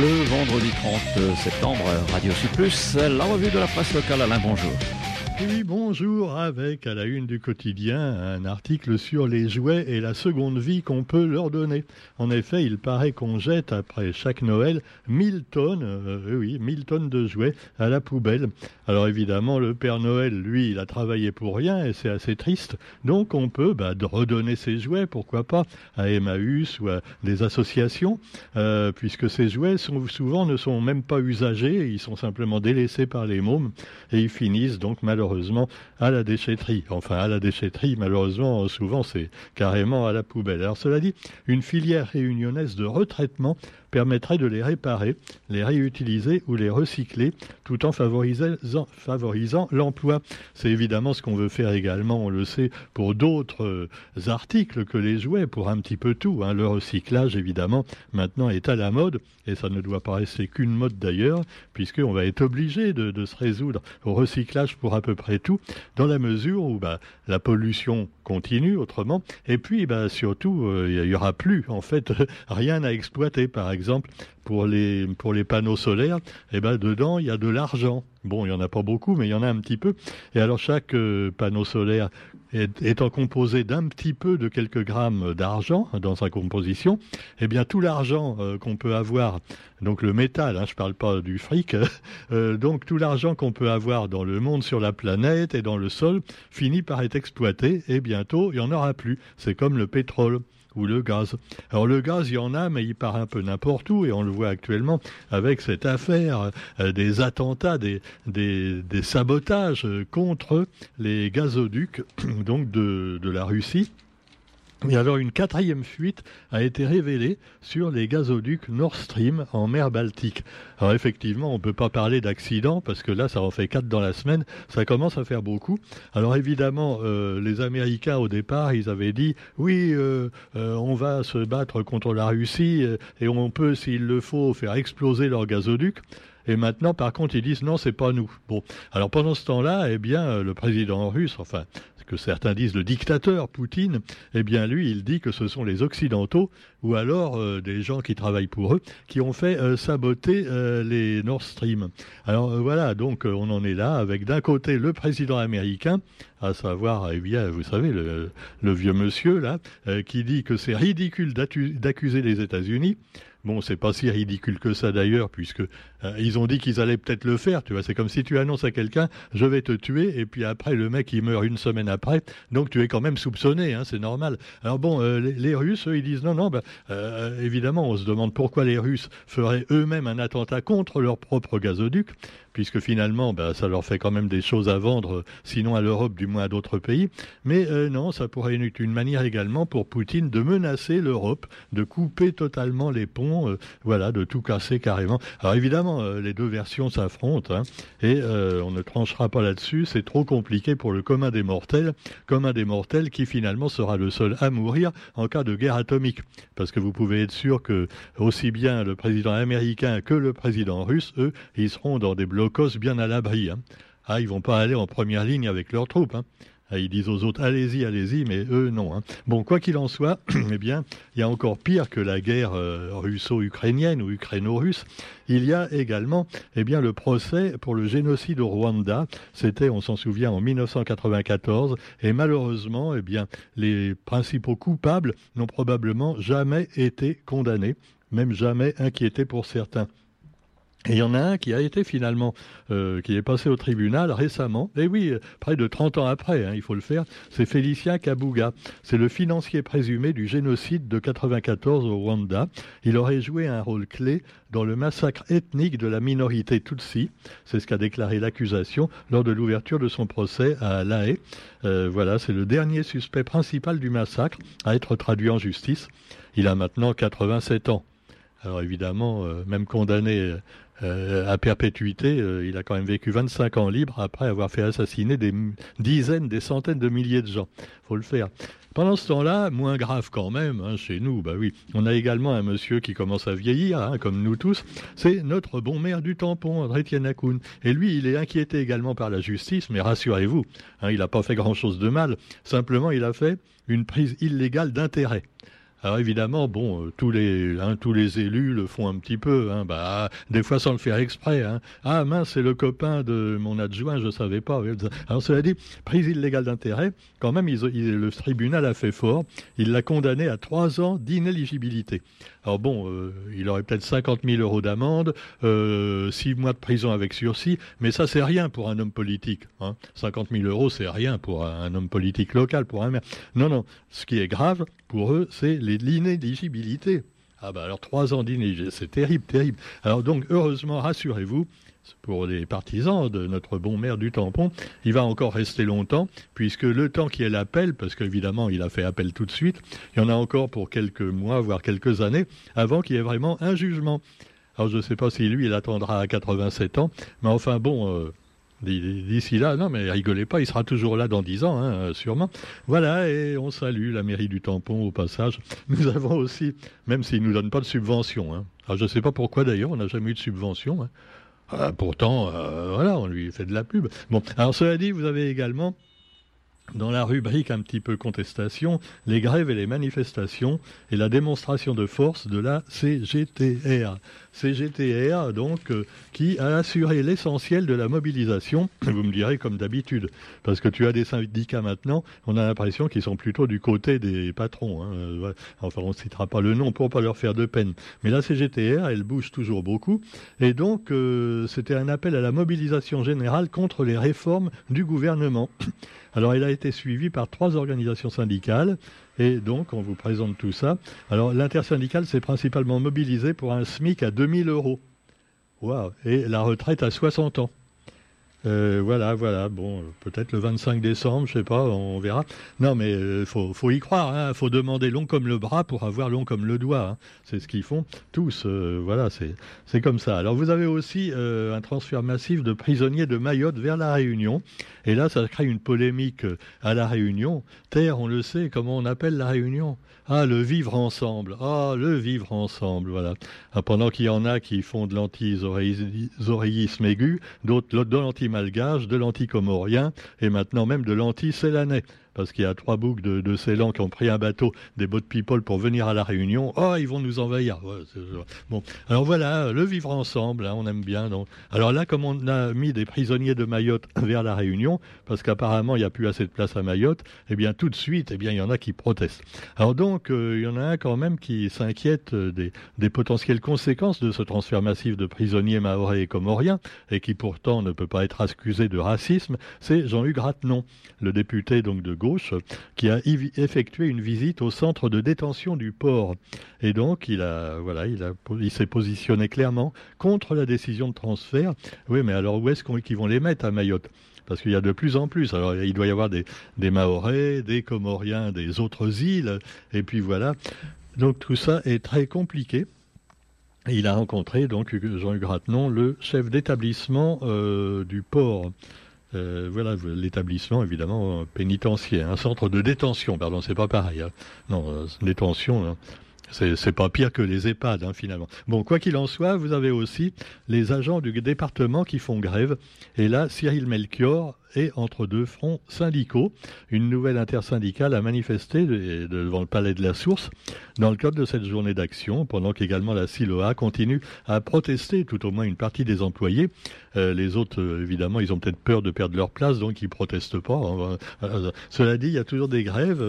Le vendredi 30 septembre, Radio Plus, la revue de la presse locale. Alain, bonjour. Oui, bonjour, avec à la une du quotidien un article sur les jouets et la seconde vie qu'on peut leur donner. En effet, il paraît qu'on jette après chaque Noël 1000 tonnes, euh, oui, 1000 tonnes de jouets à la poubelle. Alors évidemment, le Père Noël, lui, il a travaillé pour rien et c'est assez triste. Donc on peut bah, redonner ses jouets, pourquoi pas, à Emmaüs ou à des associations, euh, puisque ces jouets sont, souvent ne sont même pas usagés, ils sont simplement délaissés par les mômes et ils finissent donc malheureusement malheureusement à la déchetterie. Enfin, à la déchetterie, malheureusement, souvent c'est carrément à la poubelle. Alors cela dit, une filière réunionnaise de retraitement permettrait de les réparer, les réutiliser ou les recycler, tout en favorisant, l'emploi. C'est évidemment ce qu'on veut faire également, on le sait, pour d'autres euh, articles que les jouets, pour un petit peu tout. Hein. Le recyclage, évidemment, maintenant est à la mode, et ça ne doit pas rester qu'une mode d'ailleurs, puisqu'on va être obligé de, se résoudre au recyclage pour à peu près tout, dans la mesure où bah, la pollution continue autrement, et puis bah, surtout, euh, il n'y aura plus, en fait, rien à exploiter, par exemple, pour les, pour les panneaux solaires, eh ben, dedans, il y a de l'argent. Bon, il n'y en a pas beaucoup, mais il y en a un petit peu. Et alors, chaque euh, panneau solaire étant composé d'un petit peu de quelques grammes d'argent dans sa composition, eh bien, tout l'argent euh, qu'on peut avoir, donc le métal, hein, je ne parle pas du fric, euh, donc tout l'argent qu'on peut avoir dans le monde, sur la planète et dans le sol, finit par être exploité, et bientôt, il n'y en aura plus. C'est comme le pétrole ou le gaz. Alors le gaz, il y en a, mais il part un peu n'importe où, et on le voit actuellement avec cette affaire euh, des attentats, des, des, sabotages contre les gazoducs donc de la Russie. Et alors une quatrième fuite a été révélée sur les gazoducs Nord Stream en mer Baltique. Alors effectivement, on ne peut pas parler d'accident parce que là, ça en fait quatre dans la semaine. Ça commence à faire beaucoup. Alors évidemment, euh, les Américains au départ, ils avaient dit oui, euh, euh, on va se battre contre la Russie et on peut, s'il le faut, faire exploser leurs gazoducs. Et maintenant, par contre, ils disent non, c'est pas nous. Bon, alors pendant ce temps-là, eh bien, le président russe, enfin, que certains disent le dictateur Poutine, eh bien lui, il dit que ce sont les Occidentaux ou alors euh, des gens qui travaillent pour eux qui ont fait euh, saboter euh, les Nord Stream. Alors voilà, donc on en est là avec d'un côté le président américain, à savoir, eh vous savez, le, vieux monsieur là, qui dit que c'est ridicule d'accuser les États-Unis. Bon, c'est pas si ridicule que ça d'ailleurs, puisque ils ont dit qu'ils allaient peut-être le faire. Tu vois, c'est comme si tu annonces à quelqu'un, je vais te tuer, et puis après le mec il meurt une semaine après, donc tu es quand même soupçonné, hein, c'est normal. Alors bon, les, Russes, eux, ils disent non, non. Ben, euh, évidemment, on se demande pourquoi les Russes feraient eux-mêmes un attentat contre leur propre gazoduc puisque finalement, ben, ça leur fait quand même des choses à vendre, sinon à l'Europe, du moins à d'autres pays. Mais non, ça pourrait être une manière également pour Poutine de menacer l'Europe, de couper totalement les ponts, voilà, de tout casser carrément. Alors évidemment, euh, les deux versions s'affrontent, hein, et euh, on ne tranchera pas là-dessus, c'est trop compliqué pour le commun des mortels, commun des mortels qui finalement sera le seul à mourir en cas de guerre atomique. Parce que vous pouvez être sûr que aussi bien le président américain que le président russe, eux, ils seront dans des blocos bien à l'abri. Hein. Ah, ils vont pas aller en première ligne avec leurs troupes. Hein. Ah, ils disent aux autres allez-y, allez-y, mais eux non. Hein. Bon, quoi qu'il en soit, eh bien, il y a encore pire que la guerre euh, russo-ukrainienne ou ukraino-russe. Il y a également, eh bien, le procès pour le génocide au Rwanda. C'était, on s'en souvient, en 1994, et malheureusement, eh bien, les principaux coupables n'ont probablement jamais été condamnés, même jamais inquiétés pour certains. Il y en a un qui a été finalement, euh, qui est passé au tribunal récemment, et oui, près de 30 ans après, hein, il faut le faire, c'est Félicien Kabuga. C'est le financier présumé du génocide de 94 au Rwanda. Il aurait joué un rôle clé dans le massacre ethnique de la minorité Tutsi. C'est ce qu'a déclaré l'accusation lors de l'ouverture de son procès à La Haye. Euh, voilà, c'est le dernier suspect principal du massacre à être traduit en justice. Il a maintenant 87 ans. Alors évidemment, euh, même condamné euh, à perpétuité, euh, il a quand même vécu 25 ans libre après avoir fait assassiner des dizaines, des centaines de milliers de gens. faut le faire. Pendant ce temps-là, moins grave quand même, hein, chez nous, bah oui, on a également un monsieur qui commence à vieillir, hein, comme nous tous, c'est notre bon maire du tampon, André Tianakoun. Et lui, il est inquiété également par la justice, mais rassurez-vous, hein, il n'a pas fait grand-chose de mal, simplement il a fait une prise illégale d'intérêt. Alors évidemment, bon, tous les hein, tous les élus le font un petit peu, hein, bah, des fois sans le faire exprès. Hein. Ah mince, c'est le copain de mon adjoint, je savais pas. Alors cela dit, prise illégale d'intérêt, quand même, le tribunal a fait fort. Il l'a condamné à trois ans d'inéligibilité. Alors bon, euh, il aurait peut-être 50 000 euros d'amende, euh, six mois de prison avec sursis, mais ça c'est rien pour un homme politique. Hein. 50 000 euros, c'est rien pour un homme politique local, pour un maire. Non, non. Ce qui est grave pour eux, c'est l'inéligibilité. Ah bah alors trois ans d'inéligibilité, c'est terrible, terrible. Alors donc heureusement, rassurez-vous, pour les partisans de notre bon maire du tampon, il va encore rester longtemps, puisque le temps qu'il y ait l'appel, parce qu'évidemment il a fait appel tout de suite, il y en a encore pour quelques mois, voire quelques années, avant qu'il y ait vraiment un jugement. Alors je ne sais pas si lui, il attendra à 87 ans, mais enfin bon, euh, d'ici là, non mais rigolez pas, il sera toujours là dans 10 ans, hein, sûrement. Voilà, et on salue la mairie du tampon au passage. Nous avons aussi, même s'ils ne nous donnent pas de subvention, hein. alors je ne sais pas pourquoi d'ailleurs, on n'a jamais eu de subvention, hein. Ah, pourtant, euh, voilà, on lui fait de la pub. Bon, alors cela dit, vous avez également dans la rubrique un petit peu contestation, les grèves et les manifestations et la démonstration de force de la CGTR. CGTR, donc, euh, qui a assuré l'essentiel de la mobilisation, vous me direz comme d'habitude, parce que tu as des syndicats maintenant, on a l'impression qu'ils sont plutôt du côté des patrons. Hein, euh, enfin, on ne citera pas le nom pour pas leur faire de peine. Mais la CGTR, elle bouge toujours beaucoup, et donc euh, c'était un appel à la mobilisation générale contre les réformes du gouvernement. Alors, il a été suivi par trois organisations syndicales. Et donc, on vous présente tout ça. Alors, l'intersyndicale s'est principalement mobilisé pour un SMIC à 2000 euros. Waouh Et la retraite à 60 ans. Euh, voilà, voilà. Bon, peut-être le 25 décembre, je sais pas, on verra. Non, mais il euh, faut, y croire. Il hein. faut demander long comme le bras pour avoir long comme le doigt. Hein. C'est ce qu'ils font tous. Euh, voilà, c'est comme ça. Alors, vous avez aussi un transfert massif de prisonniers de Mayotte vers la Réunion. Et là, ça crée une polémique à la Réunion. Terre, on le sait, comment on appelle la Réunion? Ah, le vivre ensemble. Ah, le vivre ensemble, voilà. Ah, pendant qu'il y en a qui font de l'anti-zoréisme aigu, d'autres de l'anti-malgage, de l'anti-comorien, et maintenant même de l'anti-célanais parce qu'il y a trois boucs de, de qui ont pris un bateau des boat people pour venir à la Réunion. Oh, ils vont nous envahir. bon, alors voilà, le vivre ensemble, hein, on aime bien. Donc. Alors là, comme on a mis des prisonniers de Mayotte vers la Réunion, parce qu'apparemment il n'y a plus assez de place à Mayotte, eh bien tout de suite, eh bien il y en a qui protestent. Alors donc, euh, il y en a un quand même qui s'inquiète euh, des, potentielles conséquences de ce transfert massif de prisonniers maorais et comoriens, et qui pourtant ne peut pas être accusé de racisme, c'est Jean-Hugues Ratenon, le député donc de qui a effectué une visite au centre de détention du port. Et donc, il a, voilà, il a, il s'est positionné clairement contre la décision de transfert. Oui, mais alors où est-ce qu'ils vont les mettre à Mayotte? Parce qu'il y a de plus en plus. Alors, il doit y avoir des, des Mahorais, des Comoriens, des autres îles, et puis voilà. Donc, tout ça est très compliqué. il a rencontré donc Jean-Hugues Ratenon, le chef d'établissement euh, du port. Euh, voilà, l'établissement, évidemment, pénitentiaire, un centre de détention, pardon, c'est pas pareil. Hein. Non, euh, détention, hein. C'est pas pire que les EHPAD, hein, finalement. Bon, quoi qu'il en soit, vous avez aussi les agents du département qui font grève. Et là, Cyril Melchior et entre deux fronts syndicaux. Une nouvelle intersyndicale a manifesté devant le palais de la Source dans le cadre de cette journée d'action, pendant qu'également la SILOA continue à protester, tout au moins une partie des employés. Euh, les autres, euh, évidemment, ils ont peut-être peur de perdre leur place, donc ils protestent pas. Euh, cela dit, il y a toujours des grèves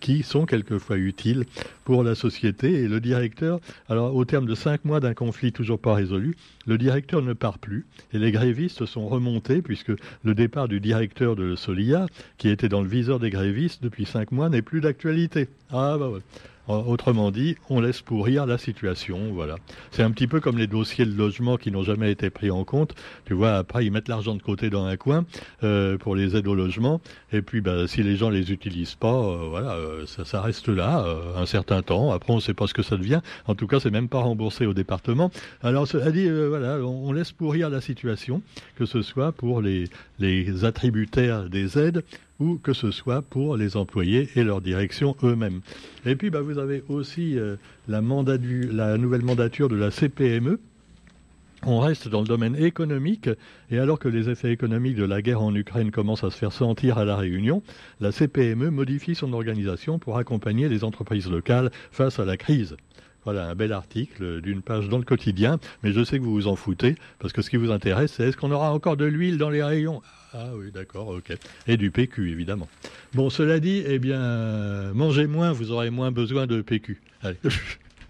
qui sont quelquefois utiles pour la société. Et le directeur, alors au terme de cinq mois d'un conflit toujours pas résolu, le directeur ne part plus et les grévistes sont remontés puisque le départ du directeur de Solia, qui était dans le viseur des grévistes depuis cinq mois, n'est plus d'actualité. Ah bah. Autrement dit, on laisse pourrir la situation, voilà. C'est un petit peu comme les dossiers de logement qui n'ont jamais été pris en compte. Tu vois, après ils mettent l'argent de côté dans un coin euh, pour les aides au logement, et puis bah, si les gens les utilisent pas, euh, voilà, euh, ça, reste là un certain temps. Après, on ne sait pas ce que ça devient. En tout cas, c'est même pas remboursé au département. Alors, dit, voilà, on, laisse pourrir la situation, que ce soit pour les, les attributaires des aides ou que ce soit pour les employés et leur direction eux-mêmes. Et puis, bah, vous avez aussi euh, la, la nouvelle mandature de la CPME, On reste dans le domaine économique et alors que les effets économiques de la guerre en Ukraine commencent à se faire sentir à la Réunion, la CPME modifie son organisation pour accompagner les entreprises locales face à la crise. Voilà un bel article d'une page dans le quotidien, mais je sais que vous vous en foutez, parce que ce qui vous intéresse, c'est est-ce qu'on aura encore de l'huile dans les rayons? Ah oui, d'accord, ok. Et du PQ, évidemment. Bon, cela dit, eh bien, mangez moins, vous aurez moins besoin de PQ. Allez.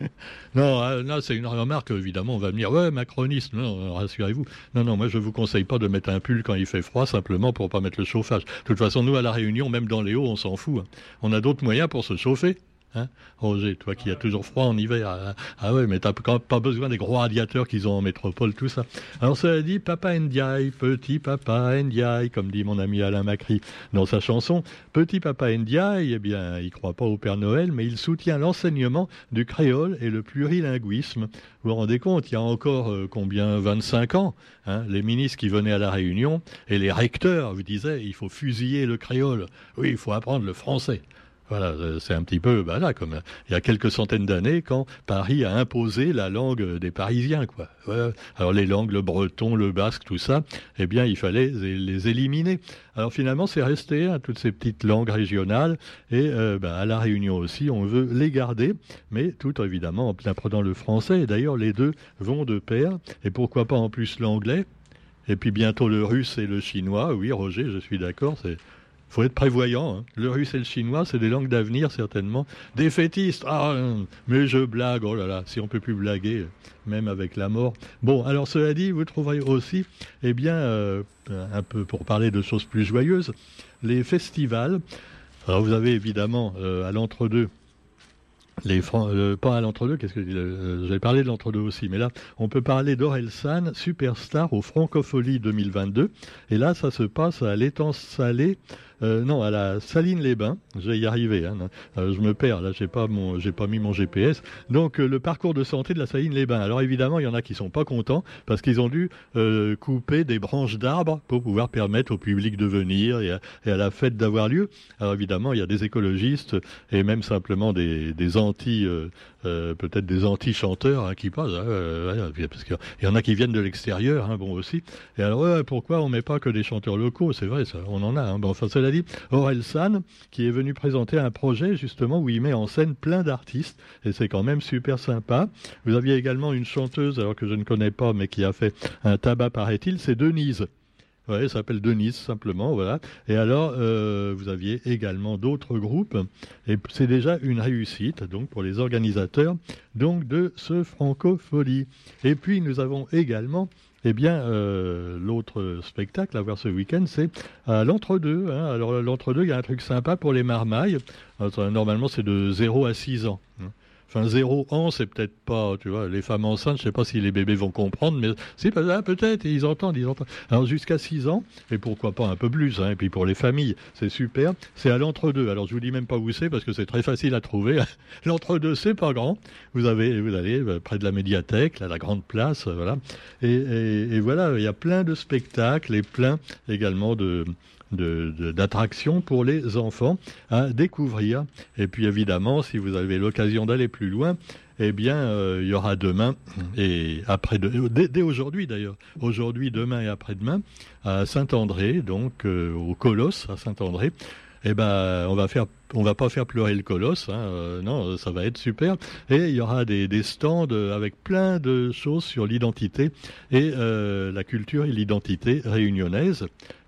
non, euh, c'est une remarque, évidemment, on va me dire, ouais, macroniste, non, rassurez-vous. Non, non, moi, je ne vous conseille pas de mettre un pull quand il fait froid, simplement pour pas mettre le chauffage. De toute façon, nous, à La Réunion, même dans les hauts, on s'en fout. Hein. On a d'autres moyens pour se chauffer. Hein? Roger, toi qui as toujours froid en hiver, ah, ah ouais, mais t'as pas besoin des gros radiateurs qu'ils ont en métropole, tout ça. Alors ça dit Papa Ndiaye, petit Papa Ndiaye, comme dit mon ami Alain Macri dans sa chanson. Petit Papa Ndiaye, eh bien, il croit pas au Père Noël, mais il soutient l'enseignement du créole et le plurilinguisme. Vous vous rendez compte, il y a encore euh, combien 25 ans, hein, les ministres qui venaient à la Réunion et les recteurs vous disaient il faut fusiller le créole. Oui, il faut apprendre le français. Voilà, euh, c'est un petit peu, là, comme il y a quelques centaines d'années, quand Paris a imposé la langue des Parisiens, quoi. Alors les langues, le breton, le basque, tout ça, eh bien, il fallait les éliminer. Alors finalement, c'est resté, hein, toutes ces petites langues régionales, et euh, bah, à la Réunion aussi, on veut les garder, mais tout évidemment en apprenant le français. Et d'ailleurs, les deux vont de pair, et pourquoi pas en plus l'anglais. Et puis bientôt le russe et le chinois. Oui, Roger, je suis d'accord, c'est faut être prévoyant. Hein. Le russe et le chinois, c'est des langues d'avenir, certainement. Des fétistes, ah, mais je blague, oh là là, si on peut plus blaguer, même avec la mort. Bon, alors cela dit, vous trouverez aussi, eh bien, euh, un peu pour parler de choses plus joyeuses, les festivals. Alors vous avez évidemment euh, à l'entre-deux les euh, pas à l'entre-deux, qu'est-ce que euh, j'avais parlé de l'entre-deux aussi, mais là, on peut parler d'Orelsan, superstar au Francofolie 2022. Et là, ça se passe à l'étang salé euh, non, à la Saline-les-Bains. Je vais y arriver. Hein. Euh, je me perds. Là, j'ai pas mon, j'ai pas mis mon GPS. Donc, euh, le parcours de santé de la Saline-les-Bains. Alors, évidemment, il y en a qui sont pas contents parce qu'ils ont dû couper des branches d'arbres pour pouvoir permettre au public de venir et à, la fête d'avoir lieu. Alors, évidemment, il y a des écologistes et même simplement des, des anti, peut-être des anti-chanteurs hein, qui passent. Hein, parce qu'il y en a qui viennent de l'extérieur, bon aussi. Et alors, pourquoi on met pas que des chanteurs locaux? C'est vrai, ça, on en a. Bon, enfin, cela dit, Aurel San, qui est venu présenter un projet justement où il met en scène plein d'artistes, et c'est quand même super sympa. Vous aviez également une chanteuse, alors que je ne connais pas, mais qui a fait un tabac, paraît-il, c'est Denise. Oui, elle s'appelle Denise simplement, voilà. Et alors, euh, vous aviez également d'autres groupes, et c'est déjà une réussite, donc pour les organisateurs, donc de ce Francophonie. Et puis nous avons également eh bien, euh, l'autre spectacle à voir ce week-end, c'est à l'entre-deux. Hein. Alors, l'entre-deux, il y a un truc sympa pour les marmailles. normalement, c'est de 0 à 6 ans. Hein. Enfin, zéro an, c'est peut-être pas, tu vois, les femmes enceintes, je sais pas si les bébés vont comprendre, mais ah, peut-être, ils entendent, ils entendent. Alors, jusqu'à 6 ans, et pourquoi pas un peu plus, hein, et puis pour les familles, c'est super, c'est à l'entre-deux. Alors, je vous dis même pas où c'est, parce que c'est très facile à trouver. l'entre-deux, c'est pas grand. Vous avez, vous allez euh, près de la médiathèque, là, la grande place, euh, voilà. Et voilà, il y a plein de spectacles et plein également de, d'attraction pour les enfants à découvrir. Et puis évidemment, si vous avez l'occasion d'aller plus loin, eh bien, euh, il y aura demain et après, dès, aujourd'hui d'ailleurs, aujourd'hui, demain et après-demain, à Saint-André, donc euh, au Colosse à Saint-André, eh ben, on va faire, on va pas faire pleurer le colosse, hein, euh, non, ça va être super. Et il y aura des, stands avec plein de choses sur l'identité et la culture et l'identité réunionnaise.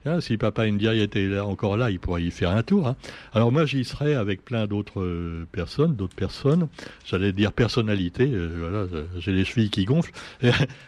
Hein, si Papa Ndiaye était encore là, il pourrait y faire un tour. Hein. Alors moi, j'y serais avec plein d'autres euh, personnes, d'autres personnes. J'allais dire personnalités. Euh, voilà, j'ai les chevilles qui gonflent.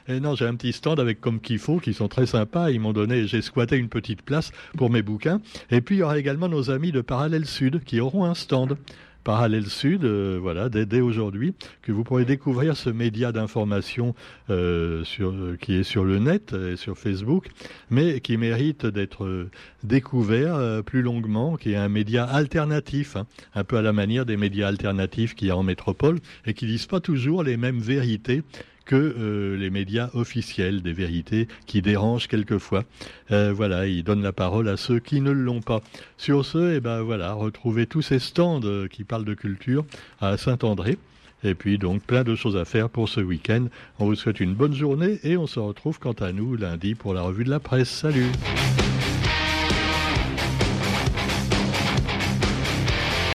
Et, non, j'ai un petit stand avec comme qu'il faut, qui sont très sympas. Ils m'ont donné, j'ai squatté une petite place pour mes bouquins. Et puis il y aura également nos amis de Parallèle Sud qui auront un stand. Parallèle Sud, euh, voilà, dès, aujourd'hui, que vous pourrez découvrir ce média d'information euh, euh, qui est sur le net et sur Facebook, mais qui mérite d'être découvert plus longuement, qui est un média alternatif, hein, un peu à la manière des médias alternatifs qu'il y a en métropole, et qui disent pas toujours les mêmes vérités que euh, les médias officiels, des vérités qui dérangent quelquefois. Euh, voilà, ils donnent la parole à ceux qui ne l'ont pas. Sur ce, eh ben voilà, retrouvez tous ces stands euh, qui parlent de culture à Saint-André. Et puis donc plein de choses à faire pour ce week-end. On vous souhaite une bonne journée et on se retrouve quant à nous lundi pour la revue de la presse. Salut